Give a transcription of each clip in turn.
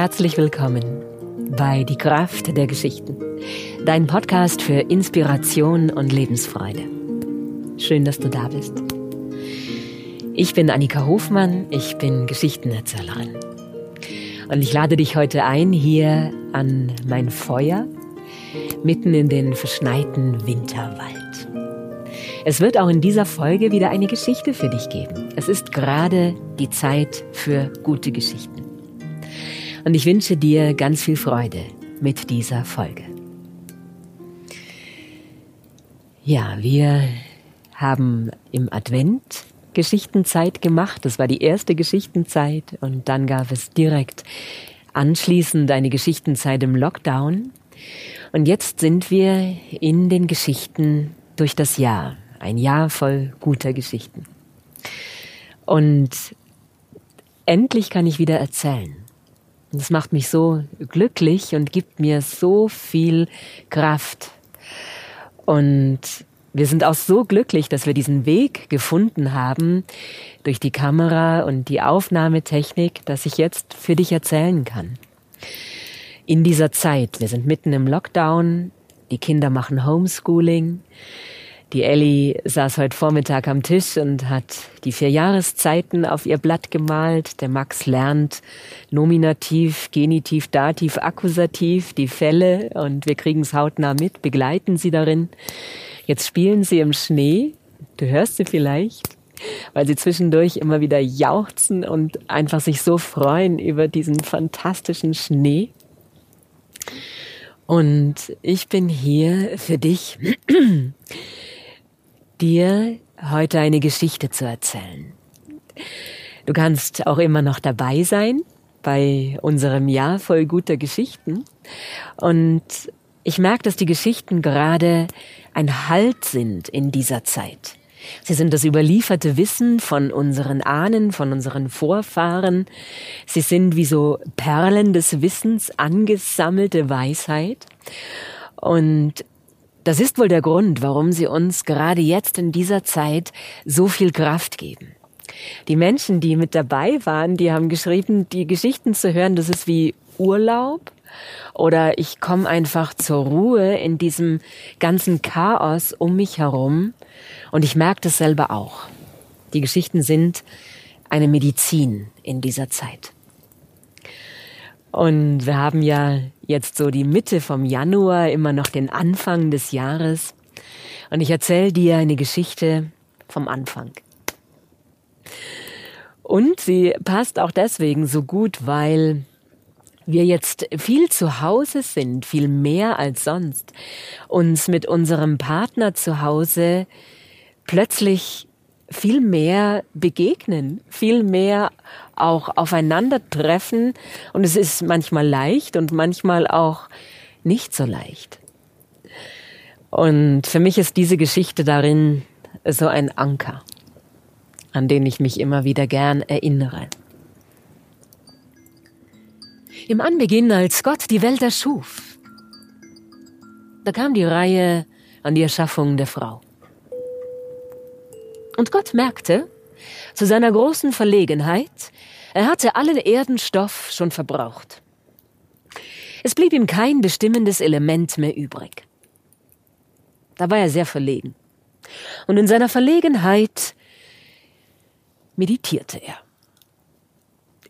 Herzlich willkommen bei Die Kraft der Geschichten, dein Podcast für Inspiration und Lebensfreude. Schön, dass du da bist. Ich bin Annika Hofmann, ich bin Geschichtenerzählerin. Und ich lade dich heute ein hier an mein Feuer mitten in den verschneiten Winterwald. Es wird auch in dieser Folge wieder eine Geschichte für dich geben. Es ist gerade die Zeit für gute Geschichten. Und ich wünsche dir ganz viel Freude mit dieser Folge. Ja, wir haben im Advent Geschichtenzeit gemacht. Das war die erste Geschichtenzeit und dann gab es direkt anschließend eine Geschichtenzeit im Lockdown. Und jetzt sind wir in den Geschichten durch das Jahr. Ein Jahr voll guter Geschichten. Und endlich kann ich wieder erzählen. Das macht mich so glücklich und gibt mir so viel Kraft. Und wir sind auch so glücklich, dass wir diesen Weg gefunden haben durch die Kamera und die Aufnahmetechnik, dass ich jetzt für dich erzählen kann. In dieser Zeit, wir sind mitten im Lockdown, die Kinder machen Homeschooling, die Ellie saß heute Vormittag am Tisch und hat die vier Jahreszeiten auf ihr Blatt gemalt. Der Max lernt Nominativ, Genitiv, Dativ, Akkusativ, die Fälle und wir kriegen es hautnah mit, begleiten sie darin. Jetzt spielen sie im Schnee. Du hörst sie vielleicht, weil sie zwischendurch immer wieder jauchzen und einfach sich so freuen über diesen fantastischen Schnee. Und ich bin hier für dich dir heute eine Geschichte zu erzählen. Du kannst auch immer noch dabei sein bei unserem Jahr voll guter Geschichten. Und ich merke, dass die Geschichten gerade ein Halt sind in dieser Zeit. Sie sind das überlieferte Wissen von unseren Ahnen, von unseren Vorfahren. Sie sind wie so Perlen des Wissens, angesammelte Weisheit. Und das ist wohl der Grund, warum sie uns gerade jetzt in dieser Zeit so viel Kraft geben. Die Menschen, die mit dabei waren, die haben geschrieben, die Geschichten zu hören, das ist wie Urlaub oder ich komme einfach zur Ruhe in diesem ganzen Chaos um mich herum und ich merke das selber auch. Die Geschichten sind eine Medizin in dieser Zeit. Und wir haben ja jetzt so die Mitte vom Januar, immer noch den Anfang des Jahres. Und ich erzähle dir eine Geschichte vom Anfang. Und sie passt auch deswegen so gut, weil wir jetzt viel zu Hause sind, viel mehr als sonst, uns mit unserem Partner zu Hause plötzlich viel mehr begegnen, viel mehr auch aufeinandertreffen. Und es ist manchmal leicht und manchmal auch nicht so leicht. Und für mich ist diese Geschichte darin so ein Anker, an den ich mich immer wieder gern erinnere. Im Anbeginn, als Gott die Welt erschuf, da kam die Reihe an die Erschaffung der Frau. Und Gott merkte, zu seiner großen Verlegenheit, er hatte allen Erdenstoff schon verbraucht. Es blieb ihm kein bestimmendes Element mehr übrig. Da war er sehr verlegen. Und in seiner Verlegenheit meditierte er.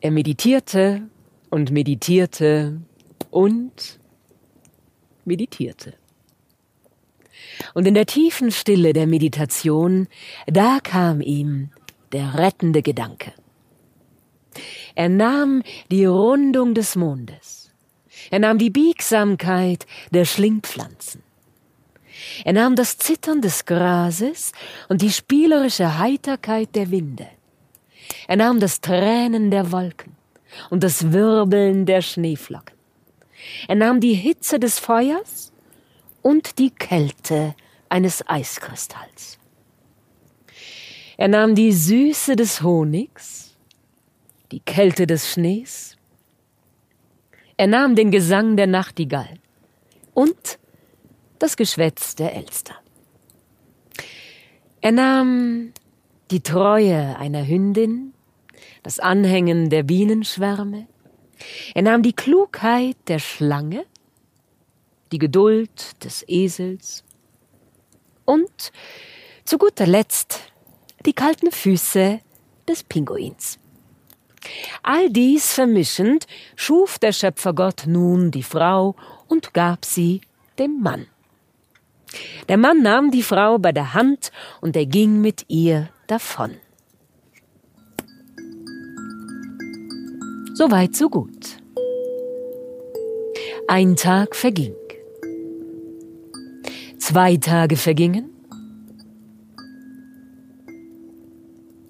Er meditierte und meditierte und meditierte. Und in der tiefen Stille der Meditation, da kam ihm der rettende Gedanke. Er nahm die Rundung des Mondes. Er nahm die Biegsamkeit der Schlingpflanzen. Er nahm das Zittern des Grases und die spielerische Heiterkeit der Winde. Er nahm das Tränen der Wolken und das Wirbeln der Schneeflocken. Er nahm die Hitze des Feuers und die Kälte eines Eiskristalls. Er nahm die Süße des Honigs, die Kälte des Schnees. Er nahm den Gesang der Nachtigall und das Geschwätz der Elster. Er nahm die Treue einer Hündin, das Anhängen der Bienenschwärme, Er nahm die Klugheit der Schlange, die Geduld des Esels und zu guter Letzt die kalten Füße des Pinguins. All dies vermischend schuf der Schöpfergott nun die Frau und gab sie dem Mann. Der Mann nahm die Frau bei der Hand und er ging mit ihr davon. So weit, so gut. Ein Tag verging. Zwei Tage vergingen.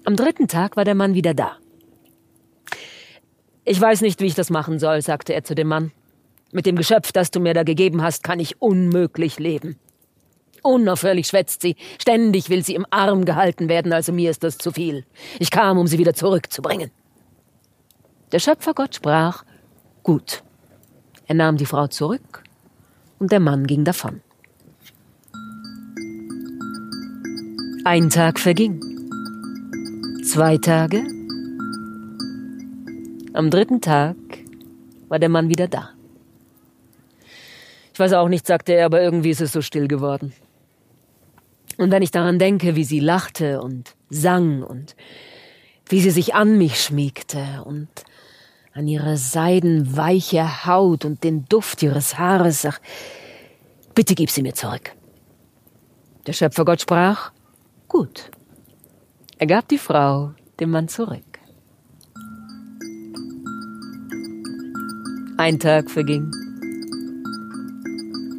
Am dritten Tag war der Mann wieder da. Ich weiß nicht, wie ich das machen soll, sagte er zu dem Mann. Mit dem Geschöpf, das du mir da gegeben hast, kann ich unmöglich leben. Unaufhörlich schwätzt sie, ständig will sie im Arm gehalten werden, also mir ist das zu viel. Ich kam, um sie wieder zurückzubringen. Der Schöpfergott sprach, gut. Er nahm die Frau zurück und der Mann ging davon. Ein Tag verging. Zwei Tage, am dritten Tag war der Mann wieder da. Ich weiß auch nicht, sagte er, aber irgendwie ist es so still geworden. Und wenn ich daran denke, wie sie lachte und sang und wie sie sich an mich schmiegte und an ihre seidenweiche Haut und den Duft ihres Haares, ach, bitte gib sie mir zurück. Der Schöpfergott sprach, gut. Er gab die Frau dem Mann zurück. Ein Tag verging.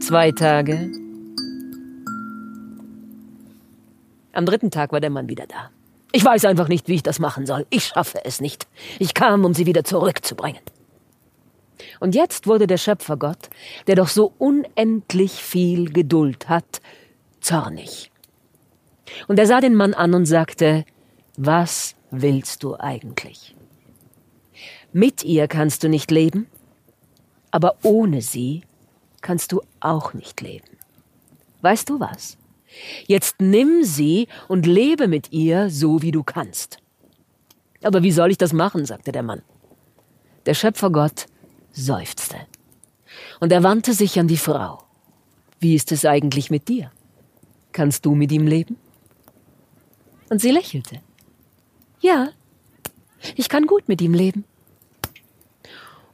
Zwei Tage. Am dritten Tag war der Mann wieder da. Ich weiß einfach nicht, wie ich das machen soll. Ich schaffe es nicht. Ich kam, um sie wieder zurückzubringen. Und jetzt wurde der Schöpfergott, der doch so unendlich viel Geduld hat, zornig. Und er sah den Mann an und sagte, was willst du eigentlich? Mit ihr kannst du nicht leben, aber ohne sie kannst du auch nicht leben. Weißt du was? Jetzt nimm sie und lebe mit ihr so, wie du kannst. Aber wie soll ich das machen? sagte der Mann. Der Schöpfergott seufzte. Und er wandte sich an die Frau. Wie ist es eigentlich mit dir? Kannst du mit ihm leben? Und sie lächelte. Ja, ich kann gut mit ihm leben.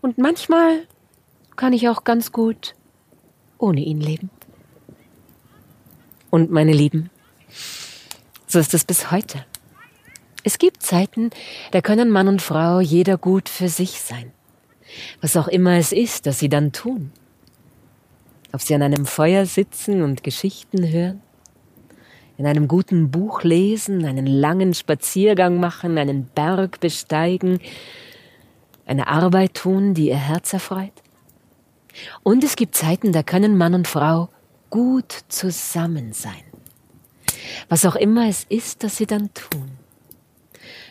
Und manchmal kann ich auch ganz gut ohne ihn leben. Und meine Lieben, so ist es bis heute. Es gibt Zeiten, da können Mann und Frau jeder gut für sich sein. Was auch immer es ist, das sie dann tun. Ob sie an einem Feuer sitzen und Geschichten hören, in einem guten Buch lesen, einen langen Spaziergang machen, einen Berg besteigen, eine Arbeit tun, die ihr Herz erfreut. Und es gibt Zeiten, da können Mann und Frau gut zusammen sein. Was auch immer es ist, das sie dann tun.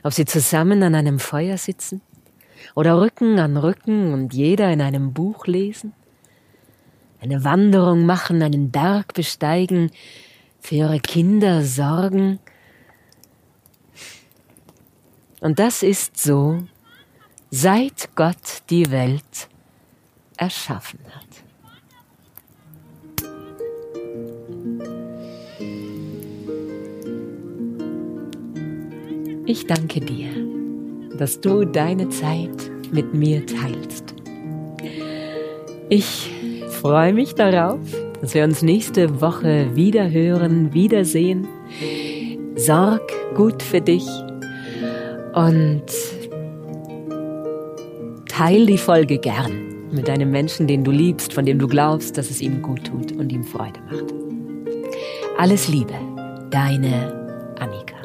Ob sie zusammen an einem Feuer sitzen oder Rücken an Rücken und jeder in einem Buch lesen, eine Wanderung machen, einen Berg besteigen, für ihre Kinder sorgen. Und das ist so, seit Gott die Welt erschaffen hat. Ich danke dir, dass du deine Zeit mit mir teilst. Ich freue mich darauf, dass wir uns nächste Woche wieder hören, wiedersehen. Sorg gut für dich und teil die Folge gern mit einem Menschen, den du liebst, von dem du glaubst, dass es ihm gut tut und ihm Freude macht. Alles Liebe, deine Annika.